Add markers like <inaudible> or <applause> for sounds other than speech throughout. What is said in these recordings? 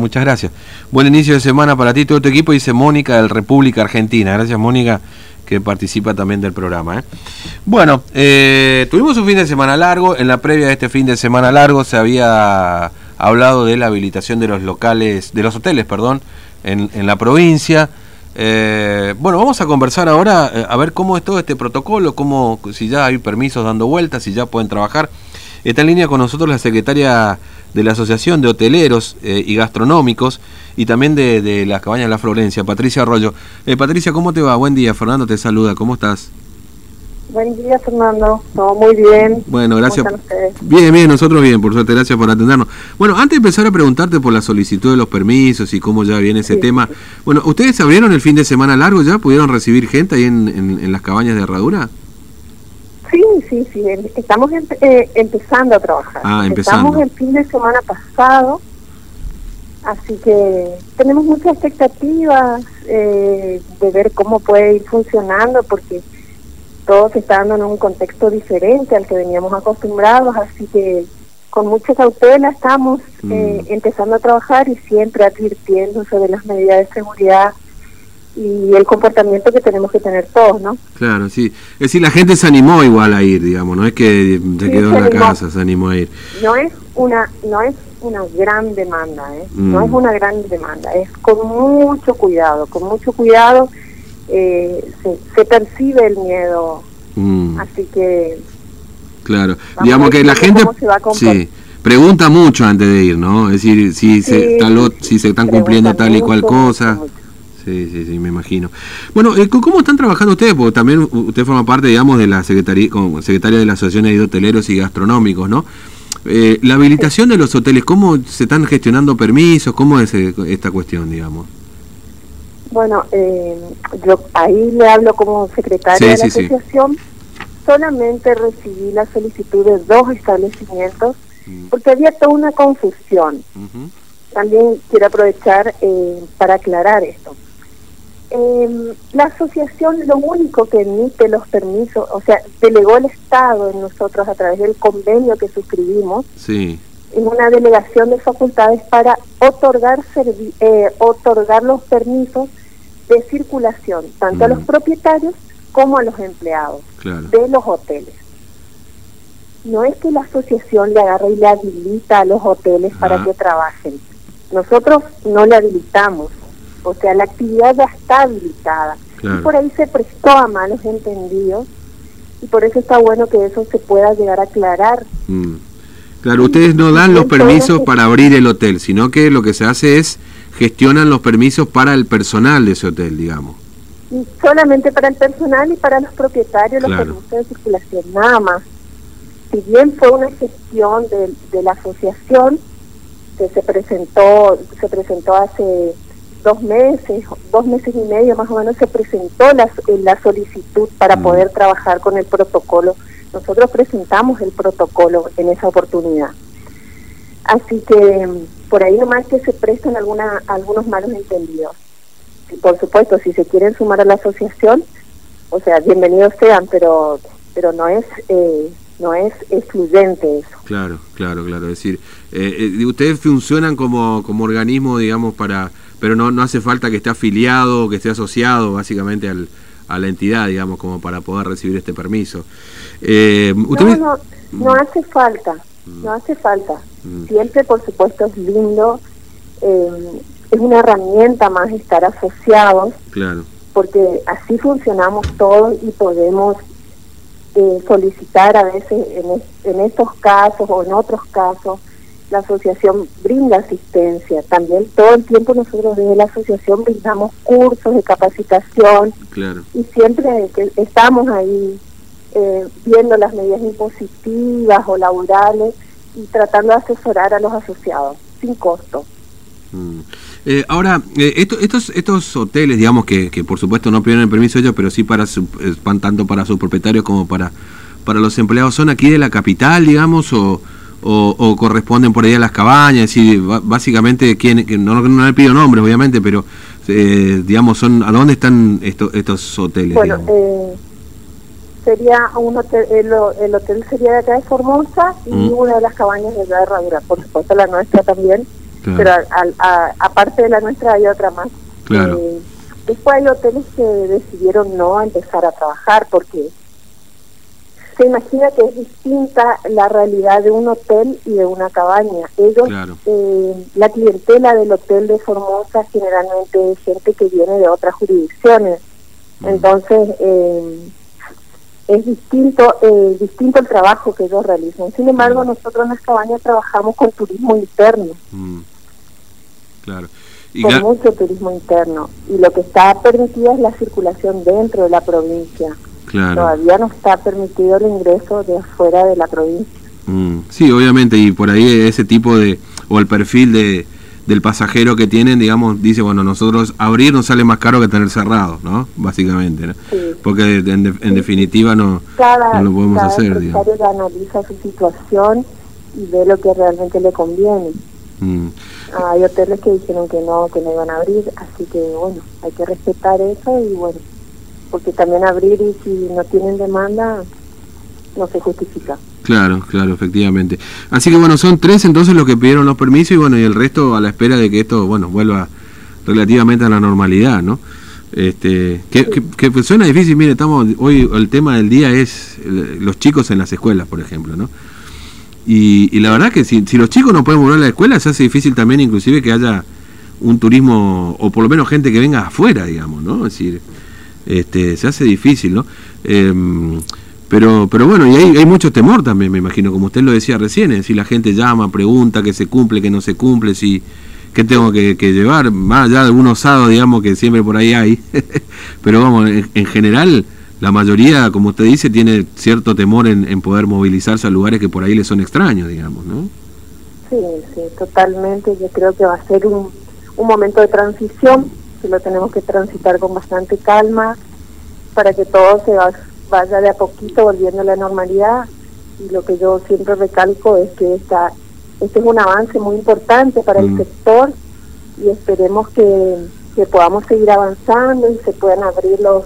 muchas gracias. Buen inicio de semana para ti, todo tu equipo, dice Mónica del República Argentina. Gracias, Mónica, que participa también del programa. ¿eh? Bueno, eh, tuvimos un fin de semana largo. En la previa de este fin de semana largo se había hablado de la habilitación de los locales, de los hoteles, perdón, en, en la provincia. Eh, bueno, vamos a conversar ahora a ver cómo es todo este protocolo, cómo, si ya hay permisos dando vueltas, si ya pueden trabajar. Está en línea con nosotros la secretaria de la Asociación de Hoteleros eh, y Gastronómicos y también de, de las cabañas de la Florencia, Patricia Arroyo. Patricia, ¿cómo te va? Buen día, Fernando te saluda, ¿cómo estás? Buen día, Fernando. Todo muy bien. Bueno, gracias. Bien, bien, nosotros bien, por suerte, gracias por atendernos. Bueno, antes de empezar a preguntarte por la solicitud de los permisos y cómo ya viene ese tema, bueno, ¿ustedes abrieron el fin de semana largo ya? ¿Pudieron recibir gente ahí en, en, las cabañas de Herradura? Sí, sí, sí, estamos eh, empezando a trabajar. Ah, empezando. Estamos el fin de semana pasado, así que tenemos muchas expectativas eh, de ver cómo puede ir funcionando, porque todo se está dando en un contexto diferente al que veníamos acostumbrados, así que con mucha cautela estamos mm. eh, empezando a trabajar y siempre advirtiendo sobre las medidas de seguridad y el comportamiento que tenemos que tener todos, ¿no? Claro, sí. Es decir, la gente se animó igual a ir, digamos, no es que se quedó en la casa, se animó a ir. No es una, no es una gran demanda, ¿eh? No es mm. una gran demanda, es con mucho cuidado, con mucho cuidado eh, se, percibe el miedo. Mm. Así que... Claro, digamos que la gente... sí, pregunta mucho antes de ir, ¿no? Es decir, si, se, si se están cumpliendo tal y cual cosa. Sí, sí, sí, me imagino. Bueno, eh, ¿cómo están trabajando ustedes? Porque también usted forma parte, digamos, de la secretaría, como secretaria de la Asociación de Hoteleros y Gastronómicos, ¿no? Eh, la habilitación de los hoteles, ¿cómo se están gestionando permisos? ¿Cómo es esta cuestión, digamos? Bueno, eh, yo ahí le hablo como secretaria de la asociación. Solamente recibí la solicitud de dos establecimientos mm. porque había toda una confusión. También quiero aprovechar eh, para aclarar esto. Eh, la asociación lo único que emite los permisos, o sea, delegó el Estado en nosotros a través del convenio que suscribimos. Sí en una delegación de facultades para otorgar eh, otorgar los permisos de circulación, tanto a los propietarios como a los empleados de los hoteles. No es que la asociación le agarre y le habilita a los hoteles para que trabajen. Nosotros no le habilitamos. O sea, la actividad ya está habilitada. Y por ahí se prestó a malos entendidos. Y por eso está bueno que eso se pueda llegar a aclarar. Mm. Claro, ustedes no dan los permisos para abrir el hotel, sino que lo que se hace es gestionan los permisos para el personal de ese hotel, digamos. Solamente para el personal y para los propietarios los permisos de circulación, nada más. Si bien fue una gestión de, de la asociación que se presentó, se presentó hace dos meses, dos meses y medio más o menos, se presentó la, la solicitud para mm. poder trabajar con el protocolo. Nosotros presentamos el protocolo en esa oportunidad. Así que por ahí nomás que se prestan alguna, algunos malos entendidos. Y por supuesto, si se quieren sumar a la asociación, o sea, bienvenidos sean, pero pero no es eh, no es excluyente eso. Claro, claro, claro. Es decir, eh, eh, ustedes funcionan como, como organismo, digamos, para pero no, no hace falta que esté afiliado, que esté asociado básicamente al, a la entidad, digamos, como para poder recibir este permiso. no, no, no hace falta, no hace falta. Mm. Siempre, por supuesto, es lindo, eh, es una herramienta más estar asociados, claro. porque así funcionamos todos y podemos eh, solicitar a veces en, en estos casos o en otros casos la asociación brinda asistencia. También todo el tiempo nosotros desde la asociación brindamos cursos de capacitación claro. y siempre que estamos ahí eh, viendo las medidas impositivas o laborales y tratando de asesorar a los asociados sin costo. Mm. Eh, ahora, eh, estos estos hoteles, digamos que, que por supuesto no piden el permiso ellos, pero sí para su, van tanto para sus propietarios como para para los empleados, ¿son aquí de la capital, digamos, o, o, corresponden por ahí a las cabañas? y básicamente, ¿quién, no, no le pido nombres, obviamente, pero eh, digamos, son ¿a dónde están estos, estos hoteles? Bueno, eh, sería un hotel, el, hotel sería de acá de Formosa y mm. una de las cabañas de la Herradura, por supuesto la nuestra también. pero aparte de la nuestra hay otra más. Claro. Eh, después hay hoteles que decidieron no empezar a trabajar porque se imagina que es distinta la realidad de un hotel y de una cabaña. Ellos, eh, la clientela del hotel de Formosa generalmente es gente que viene de otras jurisdicciones. Entonces, eh, es distinto eh, distinto el trabajo que ellos realizan. Sin embargo, nosotros en las cabañas trabajamos con turismo interno. Claro. con mucho turismo interno. Y lo que está permitido es la circulación dentro de la provincia. Todavía no está permitido el ingreso de afuera de la provincia. Mm. Sí, obviamente, y por ahí ese tipo de, o el perfil de, del pasajero que tienen, digamos, dice, bueno, nosotros abrir nos sale más caro que tener cerrado, ¿no? Básicamente, ¿no? Porque en, definitiva no, lo podemos cada hacer. Digamos. analiza su situación y ve lo que realmente le conviene. Mm. Hay hoteles que dijeron que no, que no iban a abrir, así que bueno, hay que respetar eso y bueno, porque también abrir y si no tienen demanda no se justifica. Claro, claro, efectivamente. Así que bueno, son tres entonces los que pidieron los permisos y bueno, y el resto a la espera de que esto, bueno, vuelva relativamente a la normalidad, ¿no? Este, que, que, suena difícil, mire, estamos hoy el tema del día es los chicos en las escuelas, por ejemplo, ¿no? Y, y la verdad que si, si los chicos no pueden volver a la escuela, se hace difícil también inclusive que haya un turismo, o por lo menos gente que venga afuera, digamos, ¿no? Es decir, este, se hace difícil, ¿no? Em, pero, pero bueno, y hay, mucho temor también, me imagino, como usted lo decía recién, si la gente llama, pregunta, que se cumple, que no se cumple, si qué tengo que, llevar, más allá de algún osado, digamos, que siempre por ahí hay, <laughs> pero vamos, en, general, la mayoría, como usted dice, tiene cierto temor en, en poder movilizarse a lugares que por ahí le son extraños, digamos, ¿no? Sí, sí, totalmente, yo creo que va a ser un, un momento de transición, que lo tenemos que transitar con bastante calma para que todo se vaya de a poquito volviendo a la normalidad y lo que yo siempre recalco es que esta, este es un avance muy importante para el mm. sector y esperemos que, que podamos seguir avanzando y se puedan abrir los,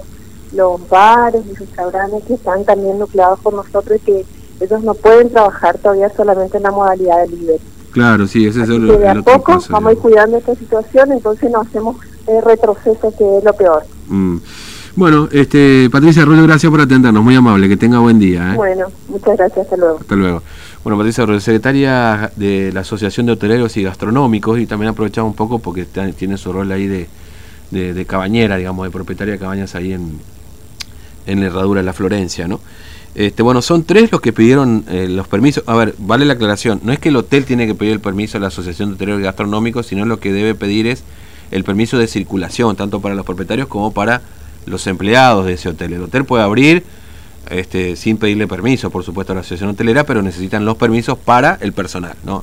los bares y restaurantes que están también nucleados por nosotros y que ellos no pueden trabajar todavía solamente en la modalidad de libre. Claro, sí, ese es el, que de a poco vamos a ir cuidando esta situación, entonces no hacemos retroceso que es lo peor. Mm. Bueno, este, Patricia Arroyo, gracias por atendernos, muy amable, que tenga buen día. ¿eh? Bueno, muchas gracias, hasta luego. Hasta luego. Bueno, Patricia Arroyo, secretaria de la Asociación de Hoteleros y Gastronómicos, y también aprovechamos un poco porque tiene su rol ahí de, de, cabañera, digamos, de propietaria de cabañas ahí en, en la Herradura de la Florencia, ¿no? Este, bueno, son tres los que pidieron eh, los permisos. A ver, vale la aclaración. No es que el hotel tiene que pedir el permiso a la Asociación de Hoteleros y Gastronómicos, sino lo que debe pedir es el permiso de circulación, tanto para los propietarios como para los empleados de ese hotel. El hotel puede abrir este, sin pedirle permiso, por supuesto, a la asociación hotelera, pero necesitan los permisos para el personal, ¿no?